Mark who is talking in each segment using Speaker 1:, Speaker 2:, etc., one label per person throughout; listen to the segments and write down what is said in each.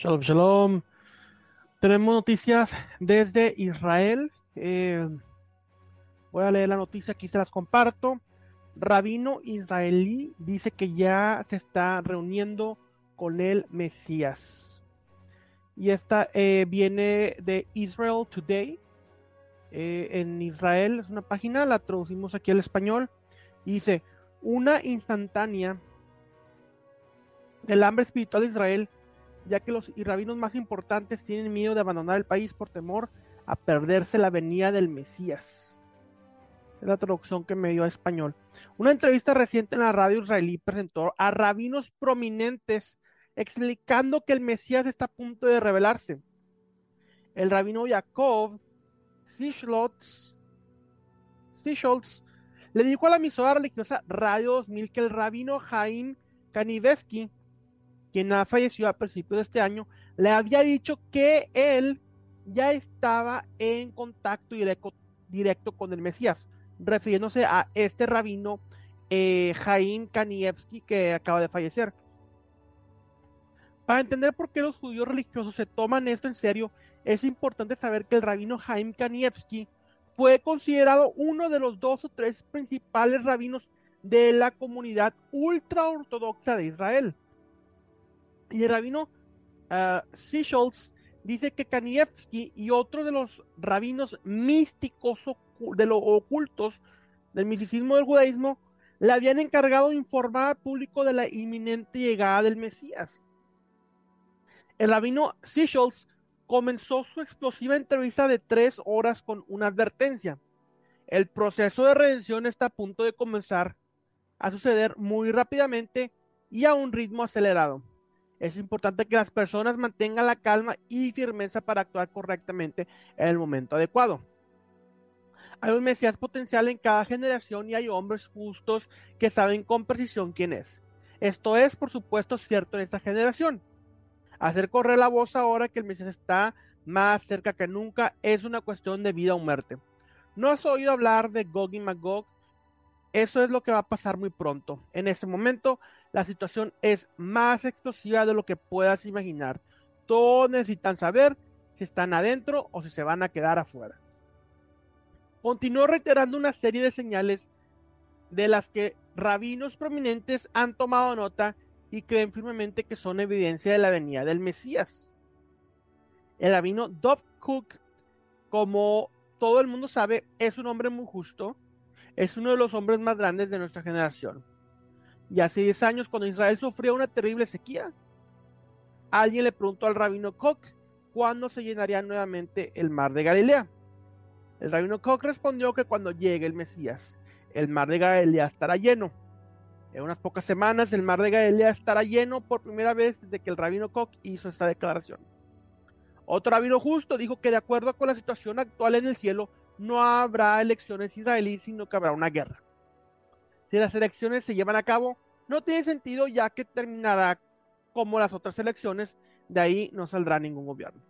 Speaker 1: Shalom, shalom. Tenemos noticias desde Israel. Eh, voy a leer la noticia, aquí se las comparto. Rabino israelí dice que ya se está reuniendo con el Mesías. Y esta eh, viene de Israel Today. Eh, en Israel es una página, la traducimos aquí al español. Dice, una instantánea del hambre espiritual de Israel, ya que los rabinos más importantes tienen miedo de abandonar el país por temor a perderse la venida del Mesías. Es la traducción que me dio a español. Una entrevista reciente en la radio israelí presentó a rabinos prominentes explicando que el Mesías está a punto de revelarse. El rabino Jacob Sischlotz, le dijo a la emisora religiosa Radio 2000 que el rabino Jaim Kanivesky, quien ha fallecido a principios de este año, le había dicho que él ya estaba en contacto directo, directo con el Mesías, refiriéndose a este rabino eh, Jaim Kanievski que acaba de fallecer. Para entender por qué los judíos religiosos se toman esto en serio, es importante saber que el rabino Jaim Kanievski fue considerado uno de los dos o tres principales rabinos de la comunidad ultra ortodoxa de Israel. Y el rabino uh, dice que Kanievski y otros de los rabinos místicos de los ocultos del misticismo del judaísmo le habían encargado informar al público de la inminente llegada del Mesías. El rabino Sichels comenzó su explosiva entrevista de tres horas con una advertencia. El proceso de redención está a punto de comenzar a suceder muy rápidamente y a un ritmo acelerado. Es importante que las personas mantengan la calma y firmeza para actuar correctamente en el momento adecuado. Hay un Mesías potencial en cada generación y hay hombres justos que saben con precisión quién es. Esto es, por supuesto, cierto en esta generación. Hacer correr la voz ahora que el Mesías está más cerca que nunca es una cuestión de vida o muerte. ¿No has oído hablar de Gog y Magog? Eso es lo que va a pasar muy pronto. En ese momento, la situación es más explosiva de lo que puedas imaginar. Todos necesitan saber si están adentro o si se van a quedar afuera. Continuó reiterando una serie de señales de las que rabinos prominentes han tomado nota y creen firmemente que son evidencia de la venida del Mesías. El rabino Dov Cook, como todo el mundo sabe, es un hombre muy justo, es uno de los hombres más grandes de nuestra generación. Y hace 10 años, cuando Israel sufrió una terrible sequía, alguien le preguntó al rabino Cook cuándo se llenaría nuevamente el mar de Galilea. El rabino Cook respondió que cuando llegue el Mesías, el mar de Galilea estará lleno. En unas pocas semanas el mar de Galilea estará lleno por primera vez desde que el rabino Koch hizo esta declaración. Otro rabino justo dijo que de acuerdo con la situación actual en el cielo, no habrá elecciones israelíes, sino que habrá una guerra. Si las elecciones se llevan a cabo, no tiene sentido ya que terminará como las otras elecciones, de ahí no saldrá ningún gobierno.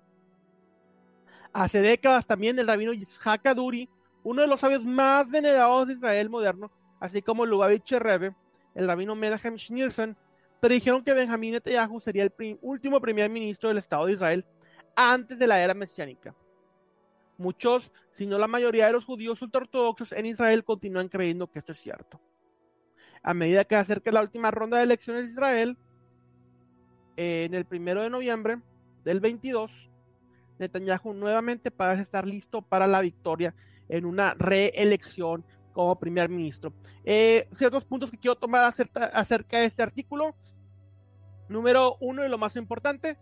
Speaker 1: Hace décadas también el rabino Yitzhak Aduri, uno de los sabios más venerados de Israel moderno, así como Lubavitch Rebbe, el rabino Menachem Schneerson, predijeron que Benjamín Netanyahu sería el último primer ministro del Estado de Israel antes de la era mesiánica. Muchos, si no la mayoría de los judíos ultraortodoxos en Israel continúan creyendo que esto es cierto. A medida que acerca la última ronda de elecciones de Israel, en el primero de noviembre del 22, Netanyahu nuevamente parece estar listo para la victoria en una reelección como primer ministro. Eh, ciertos puntos que quiero tomar acerca, de este artículo. Número uno y lo más importante,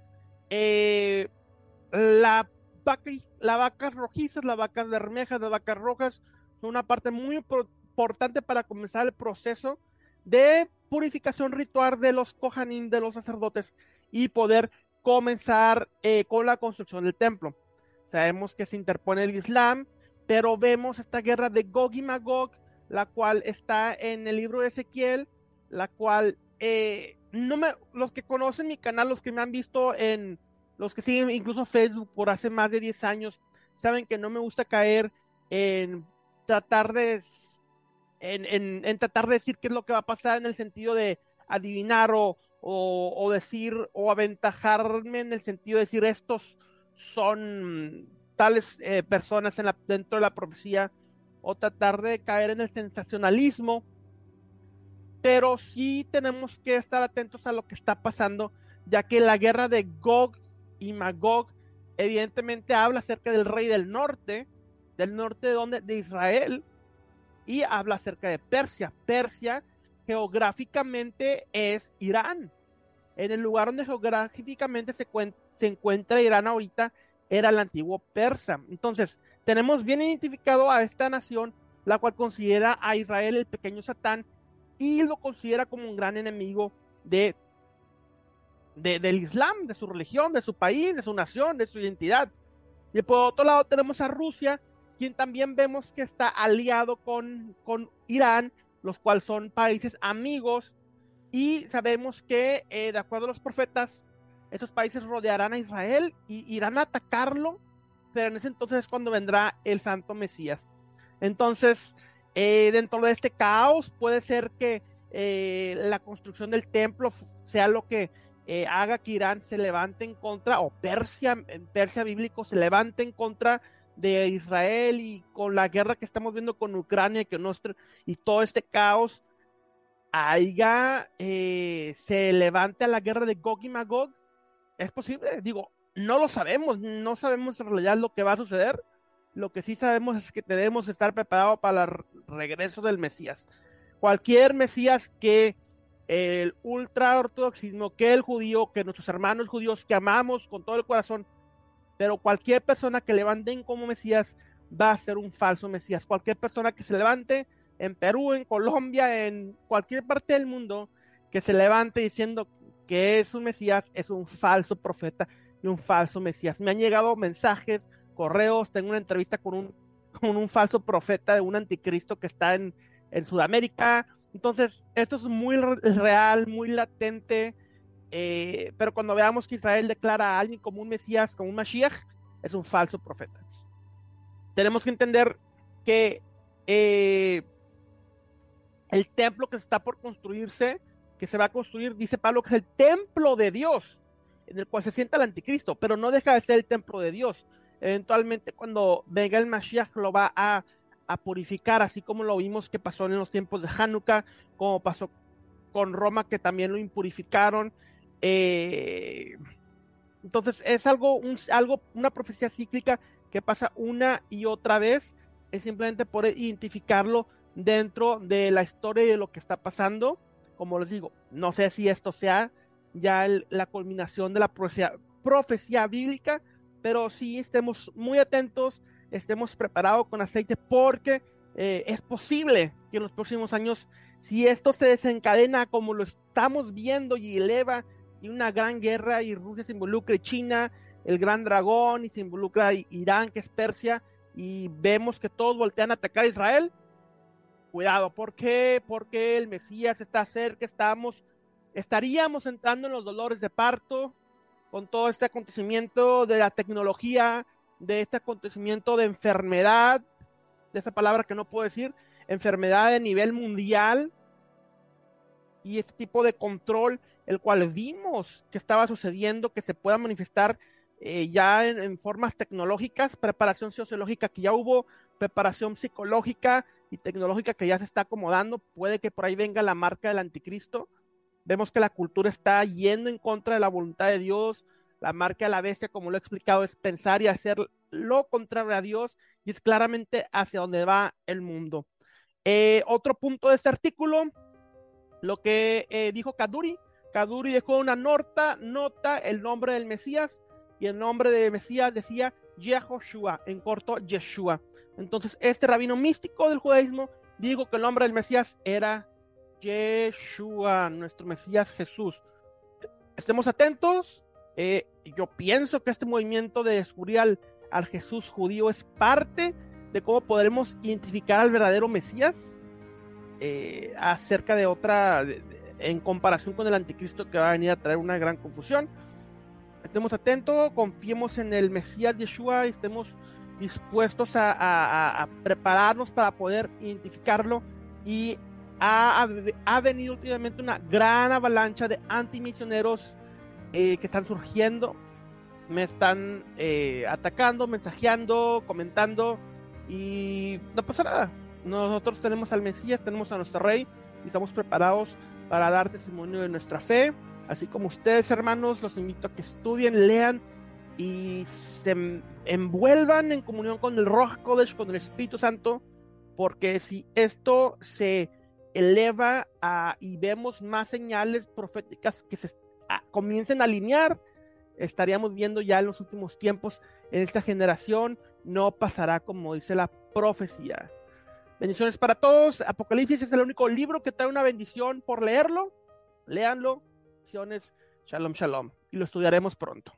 Speaker 1: eh, la vaca, las vacas rojizas, las vacas bermejas, las vacas rojas son una parte muy importante para comenzar el proceso de purificación ritual de los kohanim, de los sacerdotes, y poder comenzar eh, con la construcción del templo. Sabemos que se interpone el Islam, pero vemos esta guerra de Gog y Magog, la cual está en el libro de Ezequiel, la cual eh, no me, los que conocen mi canal, los que me han visto en, los que siguen incluso Facebook por hace más de 10 años, saben que no me gusta caer en tratar de, en, en, tratar de decir qué es lo que va a pasar en el sentido de adivinar o, o, decir o aventajarme en el sentido de decir estos son tales eh, personas en la, dentro de la profecía o tratar de caer en el sensacionalismo, pero sí tenemos que estar atentos a lo que está pasando, ya que la guerra de Gog y Magog evidentemente habla acerca del rey del norte, del norte de donde de Israel y habla acerca de Persia. Persia geográficamente es Irán. En el lugar donde geográficamente se, encuentra Irán ahorita era el antiguo Persa. Entonces, tenemos bien identificado a esta nación, la cual considera a Israel el pequeño Satán y lo considera como un gran enemigo de, de, del Islam, de su religión, de su país, de su nación, de su identidad. Y por otro lado tenemos a Rusia, quien también vemos que está aliado con, con Irán, los cuales son países amigos, y sabemos que, eh, de acuerdo a los profetas, esos países rodearán a Israel y irán a atacarlo, pero en ese entonces es cuando vendrá el Santo Mesías. Entonces, eh, dentro de este caos puede ser que eh, la construcción del templo sea lo que haga que Irán se levante en contra, o Persia, en Persia bíblico, se levante en contra de Israel y con la guerra que estamos viendo con Ucrania que nuestro, y todo este caos, haya, eh, se levante a la guerra de Gog y Magog. Es posible, digo, no lo sabemos, no sabemos en realidad lo que va a suceder. Lo que sí sabemos es que debemos estar preparados para el regreso del Mesías. Cualquier Mesías que el ultra ortodoxismo, que el judío, que nuestros hermanos judíos que amamos con todo el corazón, pero cualquier persona que levanten como Mesías va a ser un falso Mesías. Cualquier persona que se levante en Perú, en Colombia, en cualquier parte del mundo, que se levante diciendo que es un Mesías, es un falso profeta y un falso Mesías. Me han llegado mensajes, correos, tengo una entrevista con un, con un falso profeta de un anticristo que está en, en Sudamérica. Entonces, esto es muy real, muy latente eh, pero cuando veamos que Israel declara a alguien como un Mesías, como un Mashiach, es un falso profeta. Tenemos que entender que eh, el templo que está por construirse, que se va a construir, dice Pablo, que es el templo de Dios, en el cual se sienta el anticristo, pero no deja de ser el templo de Dios. Eventualmente, cuando venga el Mashiach, lo va a, a purificar, así como lo vimos que pasó en los tiempos de Hanukkah, como pasó con Roma, que también lo impurificaron eh, entonces es algo, un, algo, una profecía cíclica que pasa una y otra vez. Es simplemente por identificarlo dentro de la historia y de lo que está pasando. Como les digo, no sé si esto sea ya la culminación de la profecía, profecía bíblica, pero sí estemos muy atentos, estemos preparados con aceite porque eh, es posible que en los próximos años, si esto se desencadena como lo estamos viendo y eleva y una gran guerra y Rusia se involucra y China, el gran dragón y se involucra Irán, que es Persia, y vemos que todos voltean a atacar a Israel. Cuidado, ¿por qué? Porque el Mesías está cerca, estamos, estaríamos entrando en los dolores de parto con todo este acontecimiento de la tecnología, de este acontecimiento de enfermedad, de esa palabra que no puedo decir, enfermedad de nivel mundial y este tipo de control el cual vimos que estaba sucediendo, que se pueda manifestar eh, ya en, formas tecnológicas, preparación sociológica, que ya hubo preparación psicológica y tecnológica que ya se está acomodando, puede que por ahí venga la marca del anticristo. Vemos que la cultura está yendo en contra de la voluntad de Dios. La marca de la bestia, como lo he explicado, es pensar y hacer lo contrario a Dios y es claramente hacia donde va el mundo. Eh, otro punto de este artículo, lo que eh, dijo Kaduri, Kaduri dejó una nota, nota el nombre del Mesías y el nombre de Mesías decía Yehoshua, en corto Yeshua. Entonces, este rabino místico del judaísmo dijo que el nombre del Mesías era Yeshua, nuestro Mesías Jesús. Estemos atentos. Eh, yo pienso que este movimiento de descubrir al, Jesús judío es parte de cómo podremos identificar al verdadero Mesías eh, acerca de otra, en comparación con el anticristo que va a venir a traer una gran confusión. Estemos atentos, confiemos en el Mesías Yeshua y estemos dispuestos a, prepararnos para poder identificarlo y ha, ha, venido últimamente una gran avalancha de antimisioneros eh, que están surgiendo, me están eh, atacando, mensajeando, comentando y no pasa nada. Nosotros tenemos al Mesías, tenemos a nuestro Rey y estamos preparados para dar testimonio de nuestra fe. Así como ustedes, hermanos, los invito a que estudien, lean y se envuelvan en comunión con el Roja Kodesh, con el Espíritu Santo, porque si esto se eleva y vemos más señales proféticas que se comiencen a alinear, estaríamos viendo ya en los últimos tiempos en esta generación, no pasará como dice la profecía. Bendiciones para todos. Apocalipsis es el único libro que trae una bendición por leerlo. Léanlo. Bendiciones. Shalom, shalom. Y lo estudiaremos pronto.